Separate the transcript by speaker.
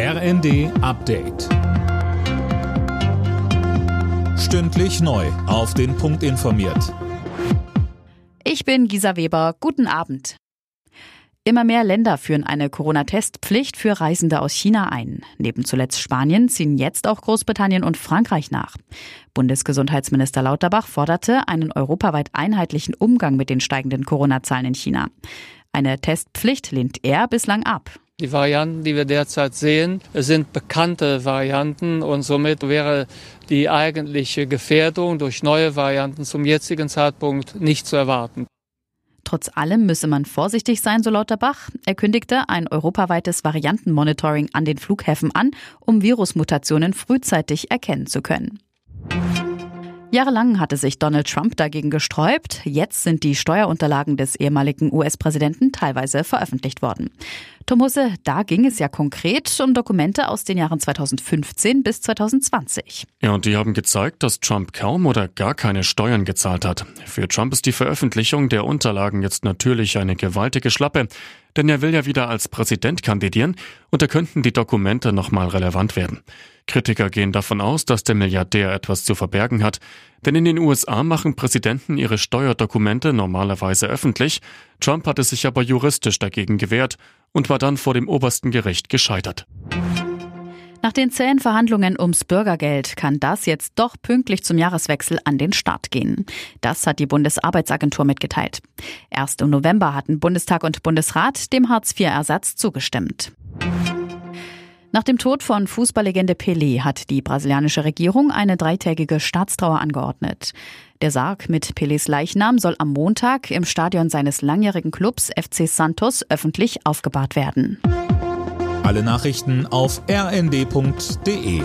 Speaker 1: RND Update. Stündlich neu. Auf den Punkt informiert.
Speaker 2: Ich bin Gisa Weber. Guten Abend. Immer mehr Länder führen eine Corona-Testpflicht für Reisende aus China ein. Neben zuletzt Spanien ziehen jetzt auch Großbritannien und Frankreich nach. Bundesgesundheitsminister Lauterbach forderte einen europaweit einheitlichen Umgang mit den steigenden Corona-Zahlen in China. Eine Testpflicht lehnt er bislang ab.
Speaker 3: Die Varianten, die wir derzeit sehen, sind bekannte Varianten und somit wäre die eigentliche Gefährdung durch neue Varianten zum jetzigen Zeitpunkt nicht zu erwarten.
Speaker 2: Trotz allem müsse man vorsichtig sein, so Lauterbach. Er kündigte ein europaweites Variantenmonitoring an den Flughäfen an, um Virusmutationen frühzeitig erkennen zu können. Jahrelang hatte sich Donald Trump dagegen gesträubt. Jetzt sind die Steuerunterlagen des ehemaligen US-Präsidenten teilweise veröffentlicht worden. Tom Husse, da ging es ja konkret um Dokumente aus den Jahren 2015 bis 2020.
Speaker 4: Ja, und die haben gezeigt, dass Trump kaum oder gar keine Steuern gezahlt hat. Für Trump ist die Veröffentlichung der Unterlagen jetzt natürlich eine gewaltige Schlappe, denn er will ja wieder als Präsident kandidieren und da könnten die Dokumente nochmal relevant werden. Kritiker gehen davon aus, dass der Milliardär etwas zu verbergen hat, denn in den USA machen Präsidenten ihre Steuerdokumente normalerweise öffentlich. Trump hatte sich aber juristisch dagegen gewehrt und war dann vor dem obersten Gericht gescheitert.
Speaker 2: Nach den zähen Verhandlungen ums Bürgergeld kann das jetzt doch pünktlich zum Jahreswechsel an den Start gehen. Das hat die Bundesarbeitsagentur mitgeteilt. Erst im November hatten Bundestag und Bundesrat dem Hartz-IV-Ersatz zugestimmt. Nach dem Tod von Fußballlegende Pelé hat die brasilianische Regierung eine dreitägige Staatstrauer angeordnet. Der Sarg mit Pelés Leichnam soll am Montag im Stadion seines langjährigen Clubs FC Santos öffentlich aufgebahrt werden.
Speaker 1: Alle Nachrichten auf rnd.de